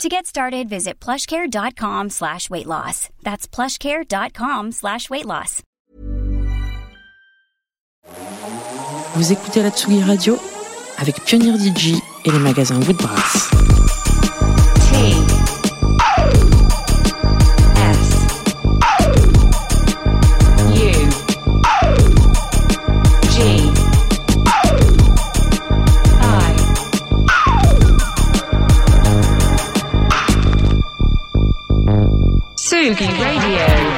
To get started, visit plushcare.com slash weight loss. That's plushcare.com slash weight loss. Vous écoutez la Tsugi Radio avec Pioneer DJ et les magasins Woodbrass. Tsugi Radio.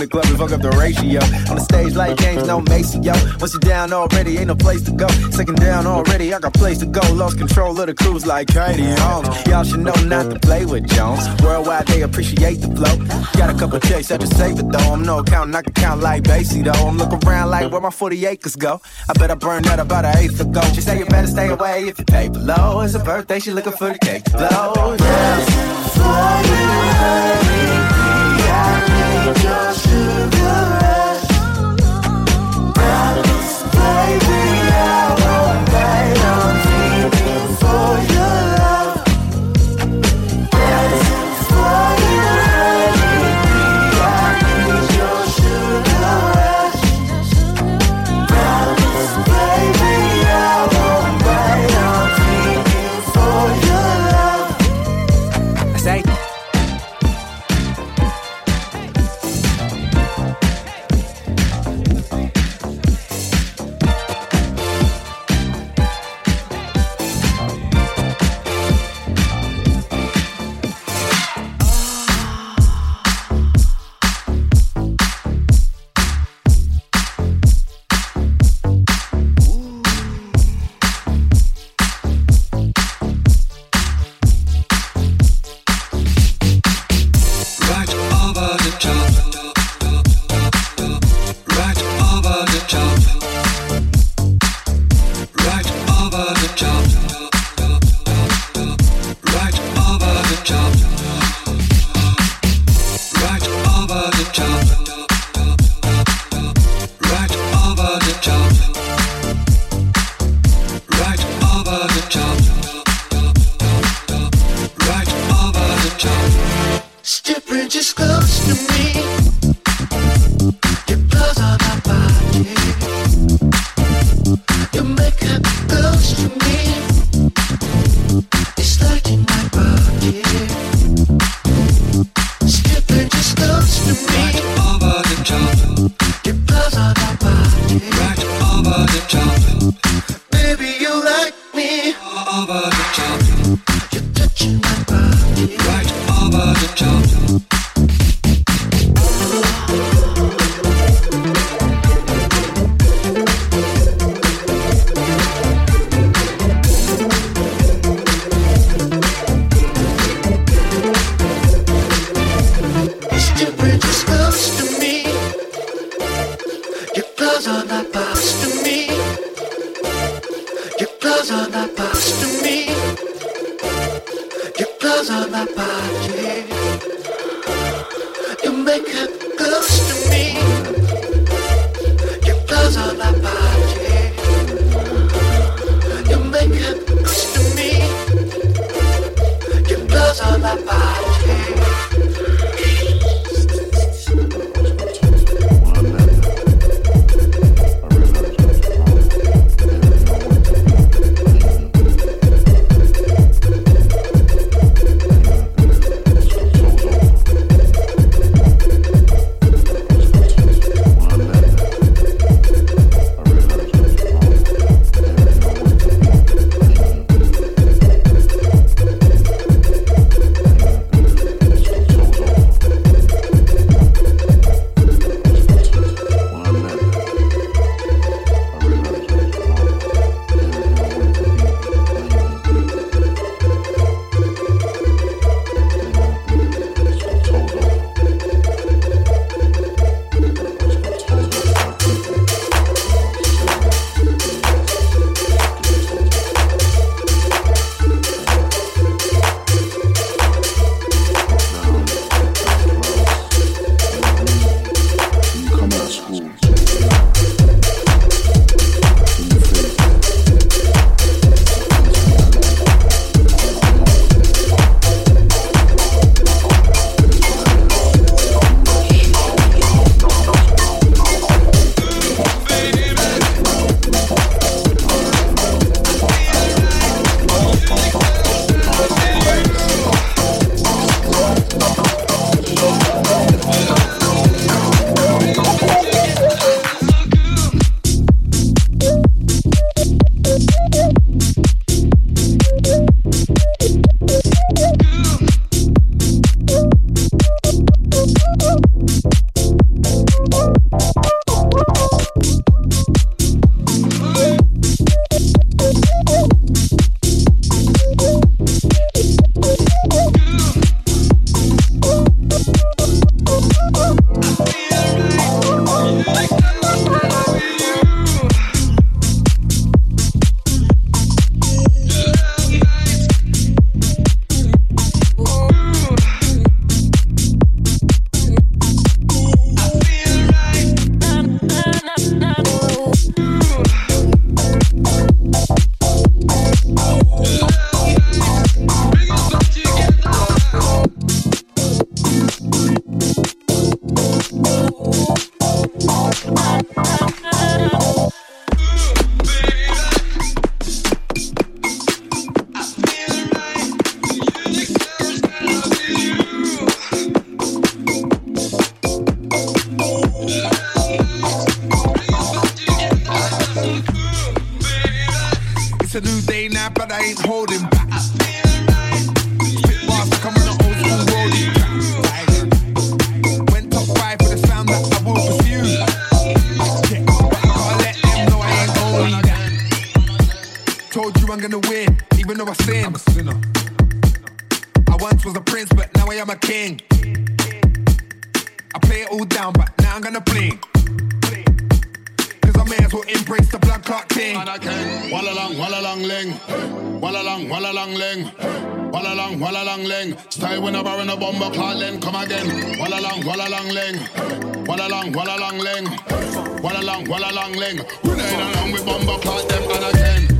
In the club and fuck up the ratio. On the stage like James, no Macy, yo. Once you're down already, ain't no place to go. Second down already, I got place to go. Lost control of the cruise like Katie Holmes. Y'all should know not to play with Jones. Worldwide, they appreciate the flow. Got a couple checks, I just save it though. I'm no accountant, I can count like Basie though. I'm looking around like where my 40 acres go. I bet I burned that about an eighth ago. She say you better stay away if you pay below. It's a birthday, she looking for the cake to blow. Yeah. Just leng. Style when I bar in a bomber clan leng. Come again. Walla long, walla long leng. Walla long, walla long leng. Walla long, walla long leng. We ain't along with bomber clan them and again.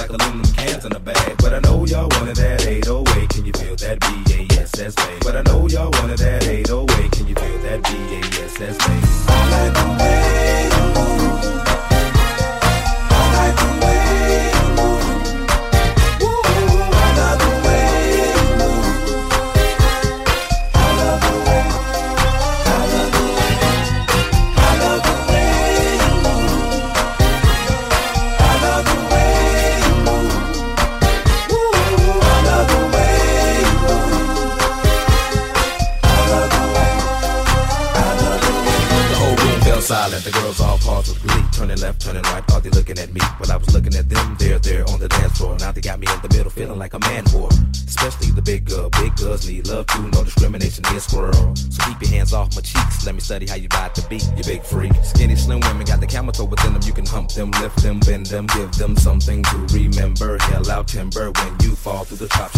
like aluminum. Timber when you fall through the chop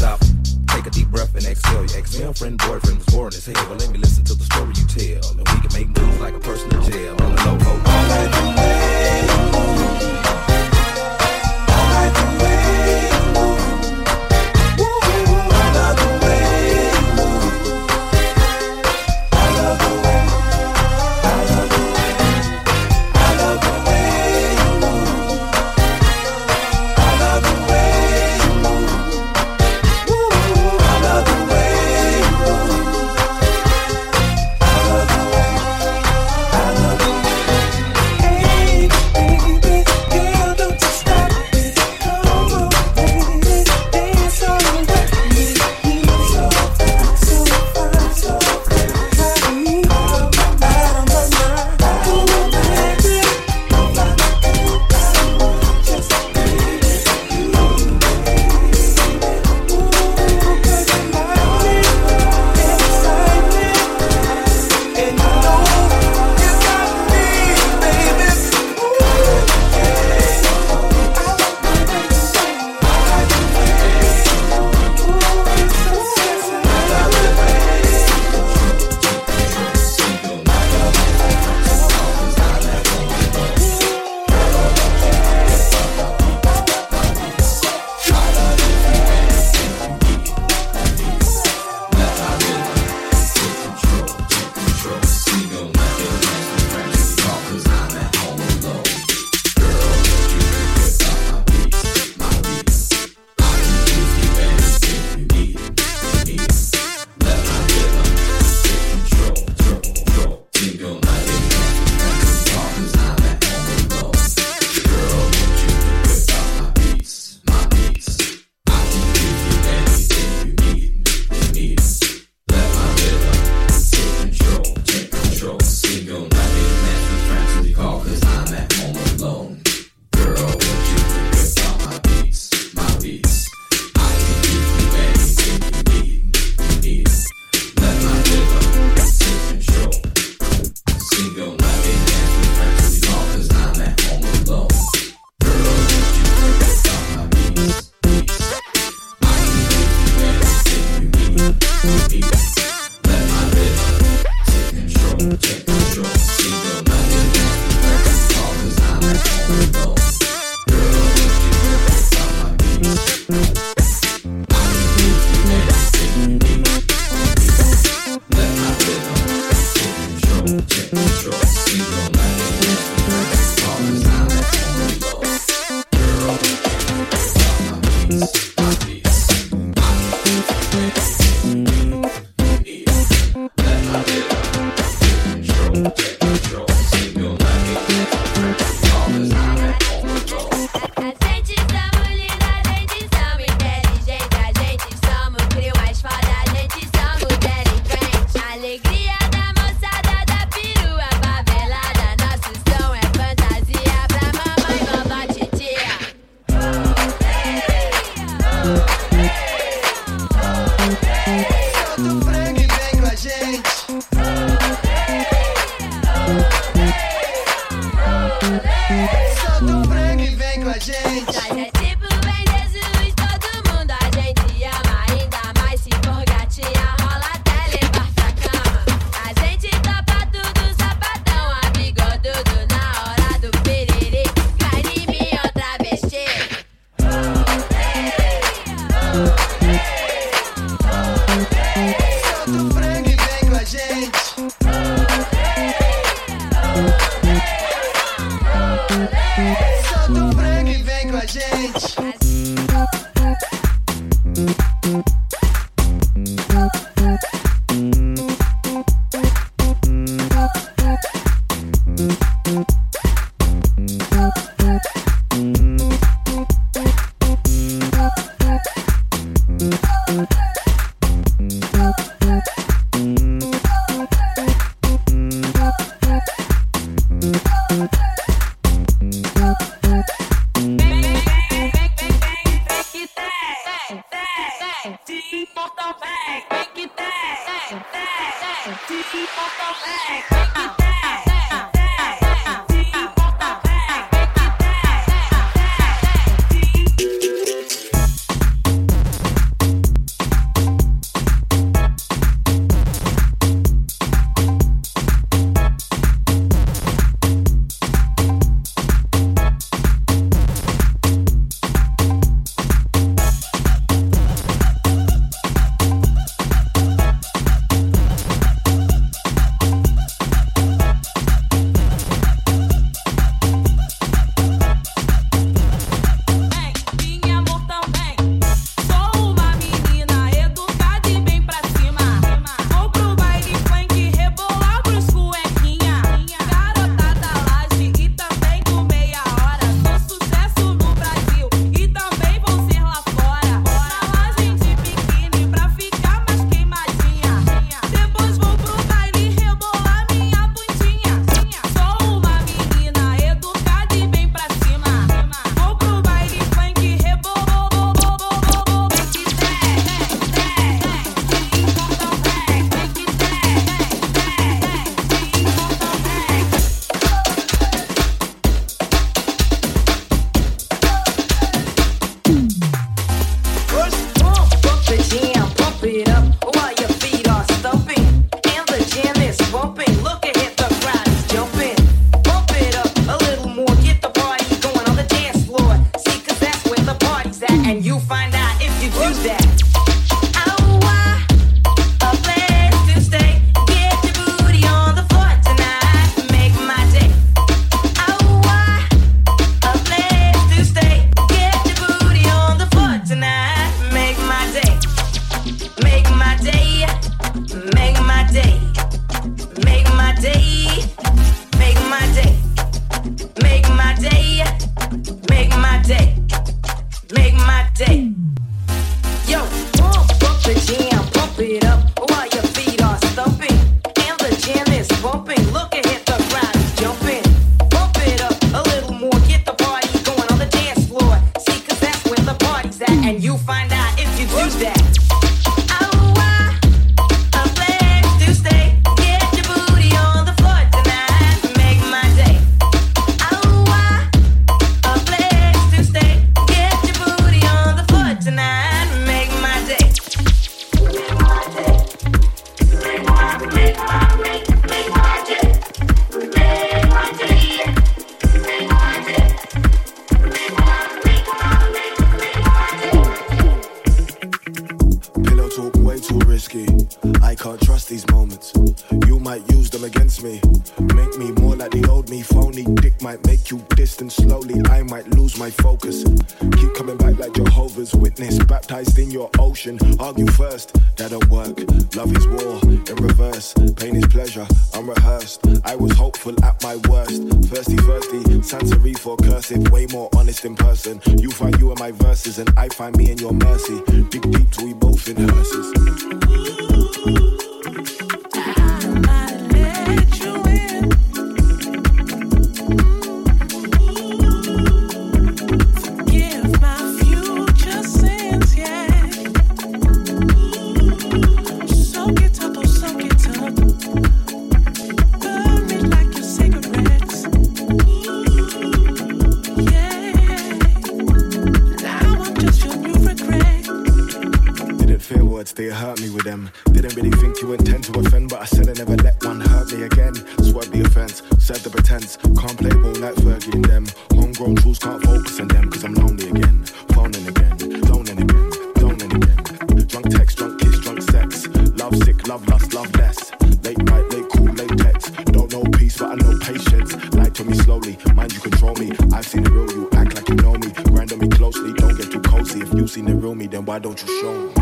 don't you show me?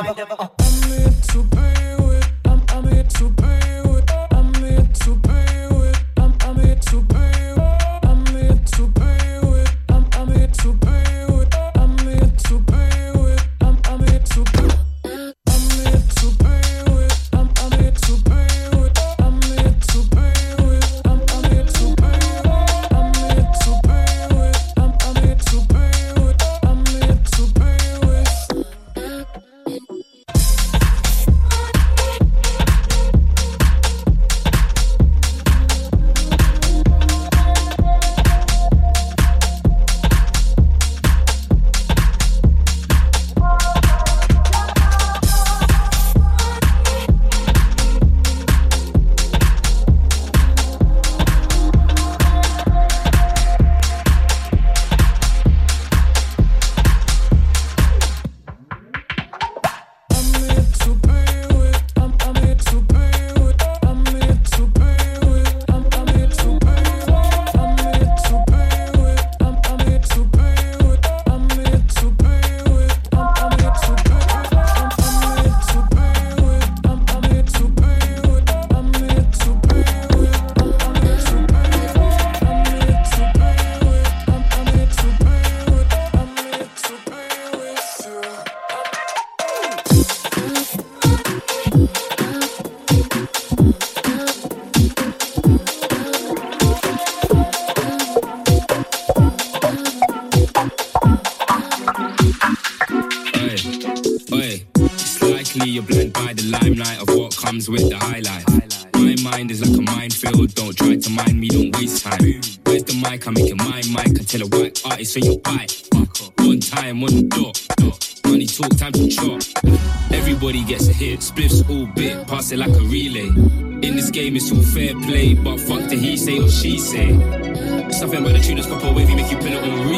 Of. Uh. she said. something about the tunas purple wavy, make you pin it on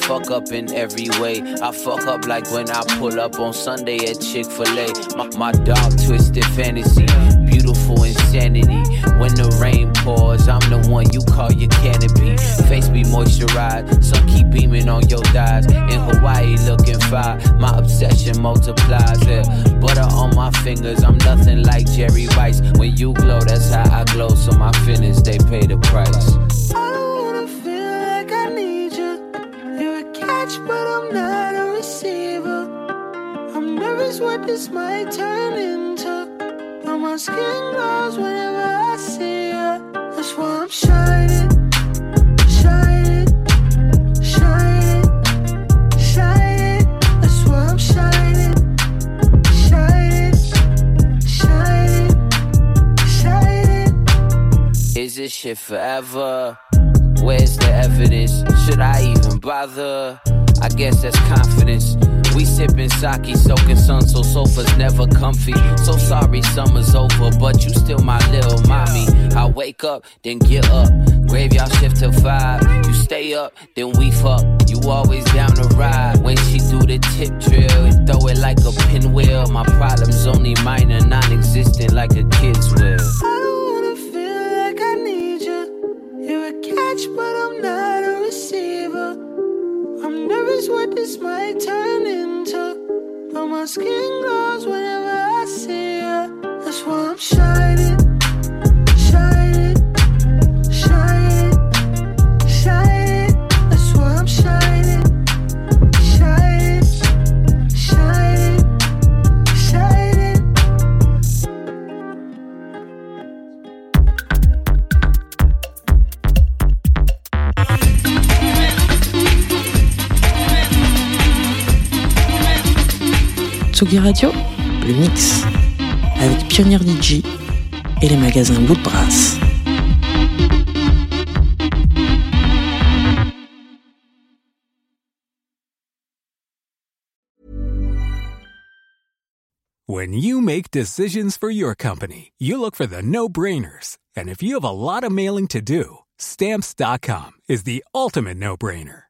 fuck up in every way. I fuck up like when I pull up on Sunday at Chick fil A. My, my dark, twisted fantasy. Beautiful insanity. When the rain pours, I'm the one you call your canopy. Face be moisturized. Sun keep beaming on your thighs. In Hawaii, looking fire. My obsession multiplies. Yeah. Butter on my fingers. I'm nothing like Jerry Rice. When you glow, that's how I glow. So my feelings, they pay the price. Might turn into. Now my skin glows whenever I see you. That's why I'm shining. Is this shit forever? Where's the evidence? Should I even bother? I guess that's confidence. We sipping sake, soaking sun, so sofa's never comfy. So sorry, summer's over, but you still my little mommy. I wake up, then get up. Graveyard shift till five. You stay up, then we fuck. You always down to ride. When she do the tip drill and throw it like a pinwheel. My problems only minor, non-existent like a kid's will. I don't wanna feel like I need you. You're a catch, but I'm not a receiver. I'm nervous what this might turn my skin glows whenever I see you. That's why I'm shining, shining, Radio, le mix avec Pioneer DJ et les magasins Bout de Brasse. When you make decisions for your company, you look for the no brainers. And if you have a lot of mailing to do, stamps.com is the ultimate no brainer.